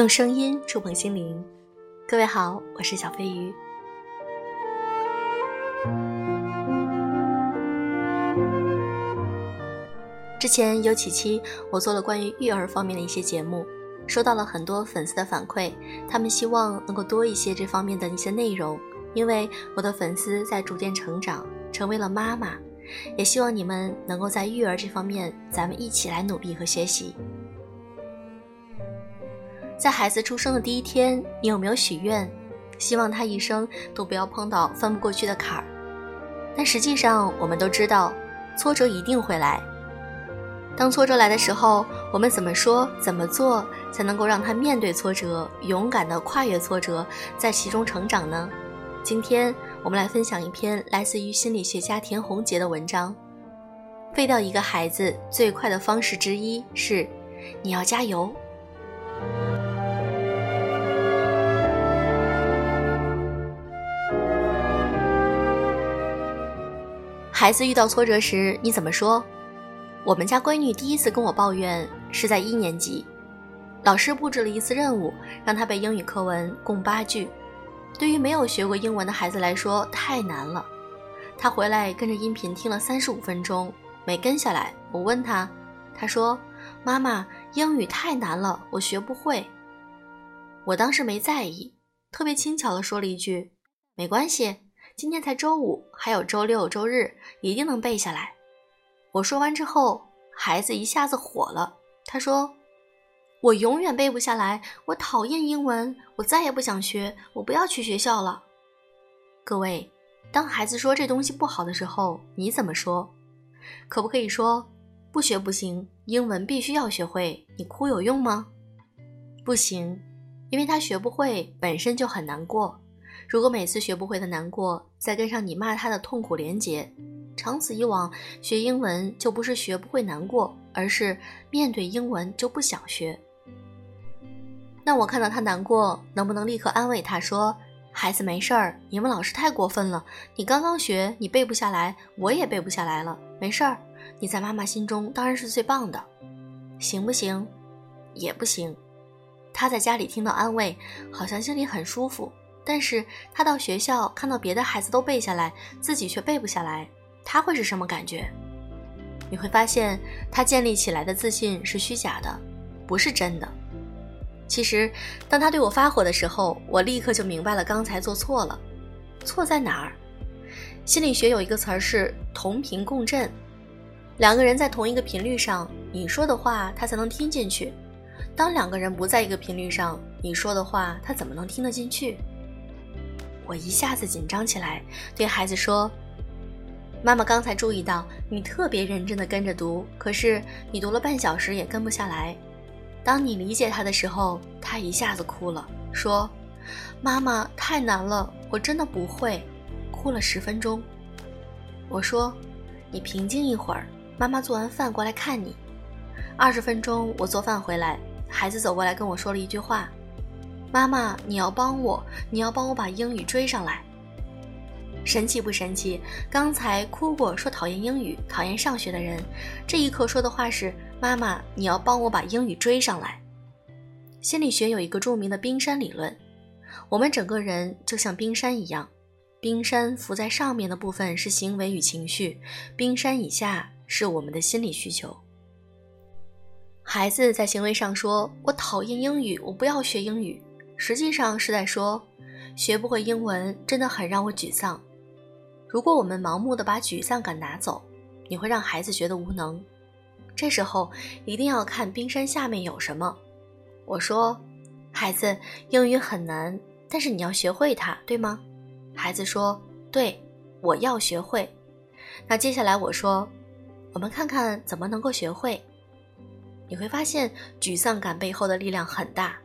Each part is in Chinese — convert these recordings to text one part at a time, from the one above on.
用声音触碰心灵，各位好，我是小飞鱼。之前有几期我做了关于育儿方面的一些节目，收到了很多粉丝的反馈，他们希望能够多一些这方面的一些内容，因为我的粉丝在逐渐成长，成为了妈妈，也希望你们能够在育儿这方面，咱们一起来努力和学习。在孩子出生的第一天，你有没有许愿，希望他一生都不要碰到翻不过去的坎儿？但实际上，我们都知道，挫折一定会来。当挫折来的时候，我们怎么说、怎么做才能够让他面对挫折，勇敢地跨越挫折，在其中成长呢？今天我们来分享一篇来自于心理学家田宏杰的文章：废掉一个孩子最快的方式之一是，你要加油。孩子遇到挫折时，你怎么说？我们家闺女第一次跟我抱怨是在一年级，老师布置了一次任务，让她背英语课文共八句。对于没有学过英文的孩子来说，太难了。她回来跟着音频听了三十五分钟，没跟下来。我问她，她说：“妈妈，英语太难了，我学不会。”我当时没在意，特别轻巧地说了一句：“没关系。”今天才周五，还有周六、周日，一定能背下来。我说完之后，孩子一下子火了。他说：“我永远背不下来，我讨厌英文，我再也不想学，我不要去学校了。”各位，当孩子说这东西不好的时候，你怎么说？可不可以说不学不行？英文必须要学会，你哭有用吗？不行，因为他学不会本身就很难过。如果每次学不会的难过，再跟上你骂他的痛苦连结，长此以往，学英文就不是学不会难过，而是面对英文就不想学。那我看到他难过，能不能立刻安慰他说：“孩子没事儿，你们老师太过分了，你刚刚学，你背不下来，我也背不下来了，没事儿，你在妈妈心中当然是最棒的，行不行？也不行。”他在家里听到安慰，好像心里很舒服。但是他到学校看到别的孩子都背下来，自己却背不下来，他会是什么感觉？你会发现他建立起来的自信是虚假的，不是真的。其实，当他对我发火的时候，我立刻就明白了刚才做错了。错在哪儿？心理学有一个词儿是同频共振，两个人在同一个频率上，你说的话他才能听进去。当两个人不在一个频率上，你说的话他怎么能听得进去？我一下子紧张起来，对孩子说：“妈妈刚才注意到你特别认真地跟着读，可是你读了半小时也跟不下来。当你理解他的时候，他一下子哭了，说：‘妈妈太难了，我真的不会。’哭了十分钟。我说：‘你平静一会儿，妈妈做完饭过来看你。’二十分钟，我做饭回来，孩子走过来跟我说了一句话。”妈妈，你要帮我，你要帮我把英语追上来。神奇不神奇？刚才哭过说讨厌英语、讨厌上学的人，这一刻说的话是：妈妈，你要帮我把英语追上来。心理学有一个著名的冰山理论，我们整个人就像冰山一样，冰山浮在上面的部分是行为与情绪，冰山以下是我们的心理需求。孩子在行为上说：“我讨厌英语，我不要学英语。”实际上是在说，学不会英文真的很让我沮丧。如果我们盲目的把沮丧感拿走，你会让孩子觉得无能。这时候一定要看冰山下面有什么。我说，孩子，英语很难，但是你要学会它，对吗？孩子说，对，我要学会。那接下来我说，我们看看怎么能够学会。你会发现，沮丧感背后的力量很大。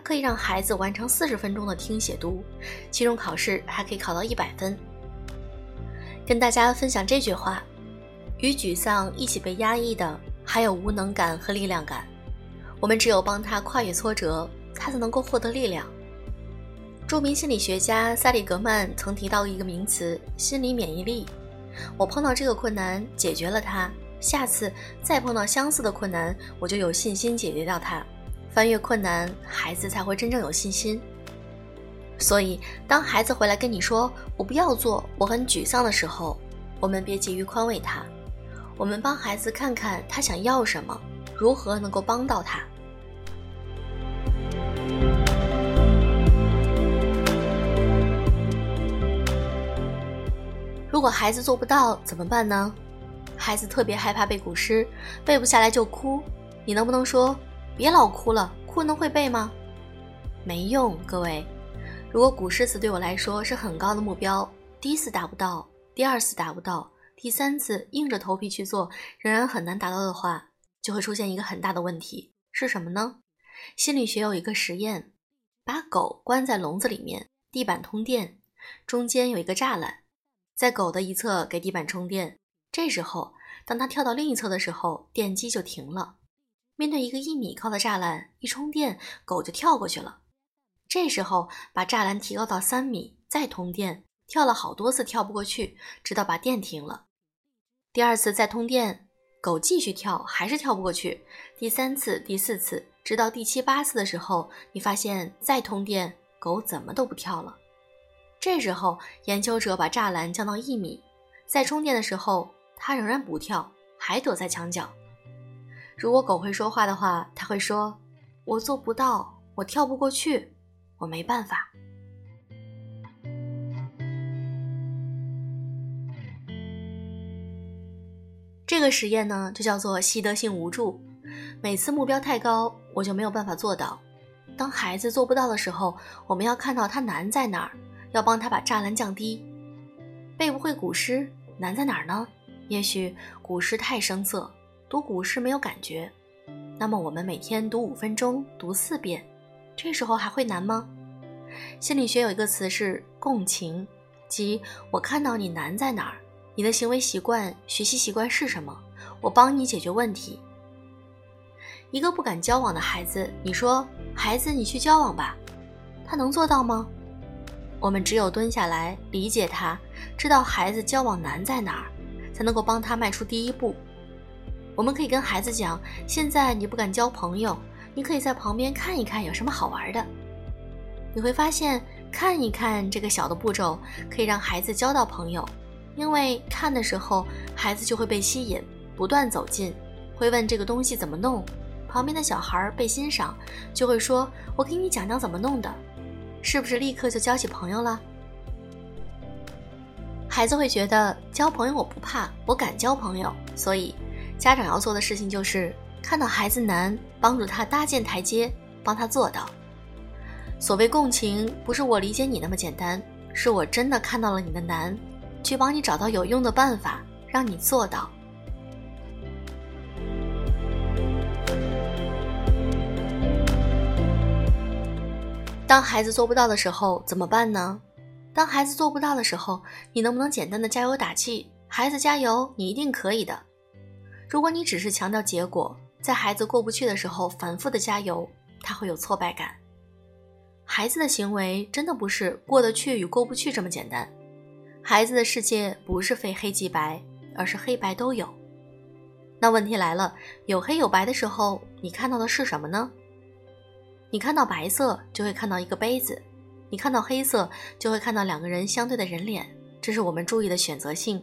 可以让孩子完成四十分钟的听写读，期中考试还可以考到一百分。跟大家分享这句话：与沮丧一起被压抑的，还有无能感和力量感。我们只有帮他跨越挫折，他才能够获得力量。著名心理学家塞利格曼曾提到一个名词——心理免疫力。我碰到这个困难，解决了它，下次再碰到相似的困难，我就有信心解决掉它。翻越困难，孩子才会真正有信心。所以，当孩子回来跟你说“我不要做，我很沮丧”的时候，我们别急于宽慰他，我们帮孩子看看他想要什么，如何能够帮到他。如果孩子做不到怎么办呢？孩子特别害怕背古诗，背不下来就哭。你能不能说别老哭了？哭能会背吗？没用，各位。如果古诗词对我来说是很高的目标，第一次达不到，第二次达不到，第三次硬着头皮去做仍然很难达到的话，就会出现一个很大的问题，是什么呢？心理学有一个实验，把狗关在笼子里面，地板通电，中间有一个栅栏。在狗的一侧给地板充电，这时候，当它跳到另一侧的时候，电机就停了。面对一个一米高的栅栏，一充电，狗就跳过去了。这时候，把栅栏提高到三米，再通电，跳了好多次跳不过去，直到把电停了。第二次再通电，狗继续跳，还是跳不过去。第三次、第四次，直到第七八次的时候，你发现再通电，狗怎么都不跳了。这时候，研究者把栅栏降到一米，在充电的时候，它仍然不跳，还躲在墙角。如果狗会说话的话，它会说：“我做不到，我跳不过去，我没办法。”这个实验呢，就叫做习得性无助。每次目标太高，我就没有办法做到。当孩子做不到的时候，我们要看到他难在哪儿。要帮他把栅栏降低，背不会古诗难在哪儿呢？也许古诗太生涩，读古诗没有感觉。那么我们每天读五分钟，读四遍，这时候还会难吗？心理学有一个词是共情，即我看到你难在哪儿，你的行为习惯、学习习惯是什么，我帮你解决问题。一个不敢交往的孩子，你说孩子你去交往吧，他能做到吗？我们只有蹲下来理解他，知道孩子交往难在哪儿，才能够帮他迈出第一步。我们可以跟孩子讲：现在你不敢交朋友，你可以在旁边看一看有什么好玩的。你会发现，看一看这个小的步骤可以让孩子交到朋友，因为看的时候孩子就会被吸引，不断走近，会问这个东西怎么弄。旁边的小孩被欣赏，就会说：“我给你讲讲怎么弄的。”是不是立刻就交起朋友了？孩子会觉得交朋友我不怕，我敢交朋友。所以，家长要做的事情就是看到孩子难，帮助他搭建台阶，帮他做到。所谓共情，不是我理解你那么简单，是我真的看到了你的难，去帮你找到有用的办法，让你做到。当孩子做不到的时候怎么办呢？当孩子做不到的时候，你能不能简单的加油打气？孩子加油，你一定可以的。如果你只是强调结果，在孩子过不去的时候反复的加油，他会有挫败感。孩子的行为真的不是过得去与过不去这么简单。孩子的世界不是非黑即白，而是黑白都有。那问题来了，有黑有白的时候，你看到的是什么呢？你看到白色就会看到一个杯子，你看到黑色就会看到两个人相对的人脸，这是我们注意的选择性。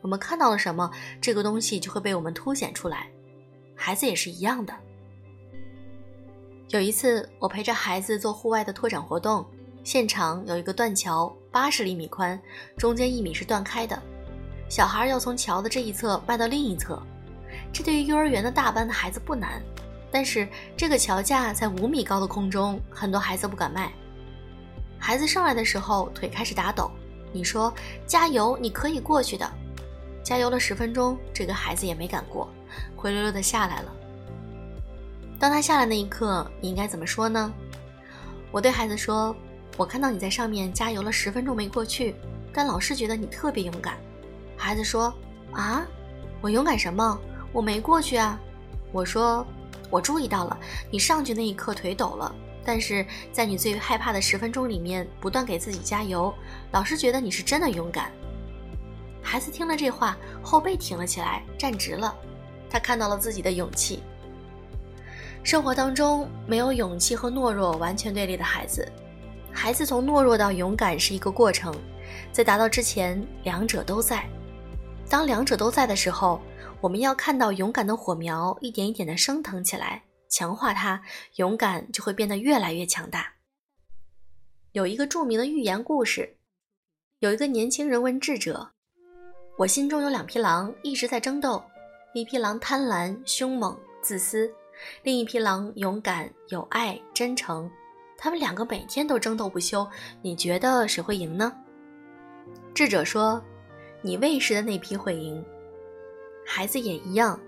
我们看到了什么，这个东西就会被我们凸显出来。孩子也是一样的。有一次，我陪着孩子做户外的拓展活动，现场有一个断桥，八十厘米宽，中间一米是断开的，小孩要从桥的这一侧迈到另一侧，这对于幼儿园的大班的孩子不难。但是这个桥架在五米高的空中，很多孩子不敢迈。孩子上来的时候腿开始打抖，你说加油，你可以过去的。加油了十分钟，这个孩子也没敢过，灰溜溜的下来了。当他下来那一刻，你应该怎么说呢？我对孩子说：“我看到你在上面加油了十分钟没过去，但老师觉得你特别勇敢。”孩子说：“啊，我勇敢什么？我没过去啊。”我说。我注意到了，你上去那一刻腿抖了，但是在你最害怕的十分钟里面，不断给自己加油。老师觉得你是真的勇敢。孩子听了这话，后背挺了起来，站直了，他看到了自己的勇气。生活当中没有勇气和懦弱完全对立的孩子，孩子从懦弱到勇敢是一个过程，在达到之前，两者都在。当两者都在的时候，我们要看到勇敢的火苗一点一点的升腾起来，强化它，勇敢就会变得越来越强大。有一个著名的寓言故事，有一个年轻人问智者：“我心中有两匹狼，一直在争斗，一匹狼贪婪、凶猛、自私。”另一匹狼勇敢、有爱、真诚，他们两个每天都争斗不休。你觉得谁会赢呢？智者说：“你喂食的那匹会赢。”孩子也一样，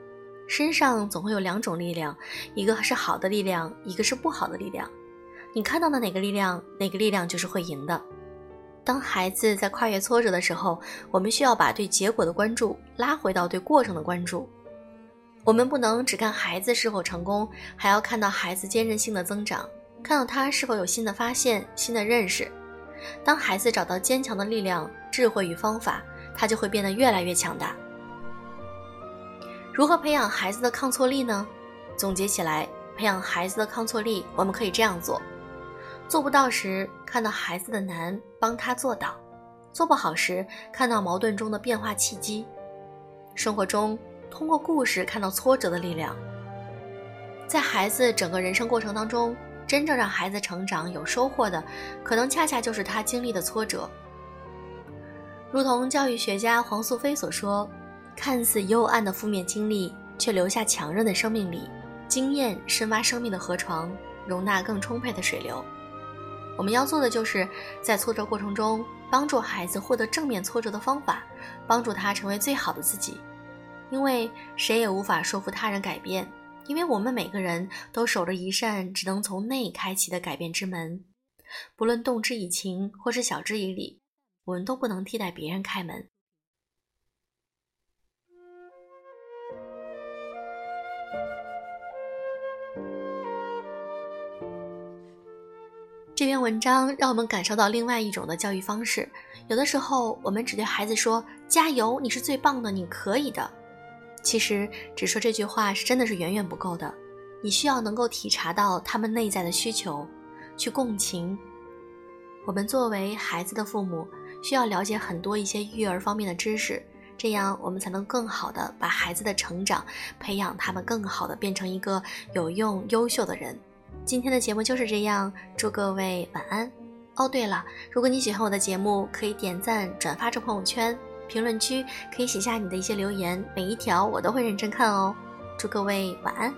身上总会有两种力量，一个是好的力量，一个是不好的力量。你看到的哪个力量，哪个力量就是会赢的。当孩子在跨越挫折的时候，我们需要把对结果的关注拉回到对过程的关注。我们不能只看孩子是否成功，还要看到孩子坚韧性的增长，看到他是否有新的发现、新的认识。当孩子找到坚强的力量、智慧与方法，他就会变得越来越强大。如何培养孩子的抗挫力呢？总结起来，培养孩子的抗挫力，我们可以这样做：做不到时，看到孩子的难，帮他做到；做不好时，看到矛盾中的变化契机。生活中。通过故事看到挫折的力量，在孩子整个人生过程当中，真正让孩子成长有收获的，可能恰恰就是他经历的挫折。如同教育学家黄素飞所说：“看似幽暗的负面经历，却留下强韧的生命力。经验深挖生命的河床，容纳更充沛的水流。”我们要做的就是在挫折过程中，帮助孩子获得正面挫折的方法，帮助他成为最好的自己。因为谁也无法说服他人改变，因为我们每个人都守着一扇只能从内开启的改变之门，不论动之以情或是晓之以理，我们都不能替代别人开门。这篇文章让我们感受到另外一种的教育方式。有的时候，我们只对孩子说：“加油，你是最棒的，你可以的。”其实，只说这句话是真的是远远不够的。你需要能够体察到他们内在的需求，去共情。我们作为孩子的父母，需要了解很多一些育儿方面的知识，这样我们才能更好的把孩子的成长培养他们更好的变成一个有用、优秀的人。今天的节目就是这样，祝各位晚安。哦，对了，如果你喜欢我的节目，可以点赞、转发至朋友圈。评论区可以写下你的一些留言，每一条我都会认真看哦。祝各位晚安。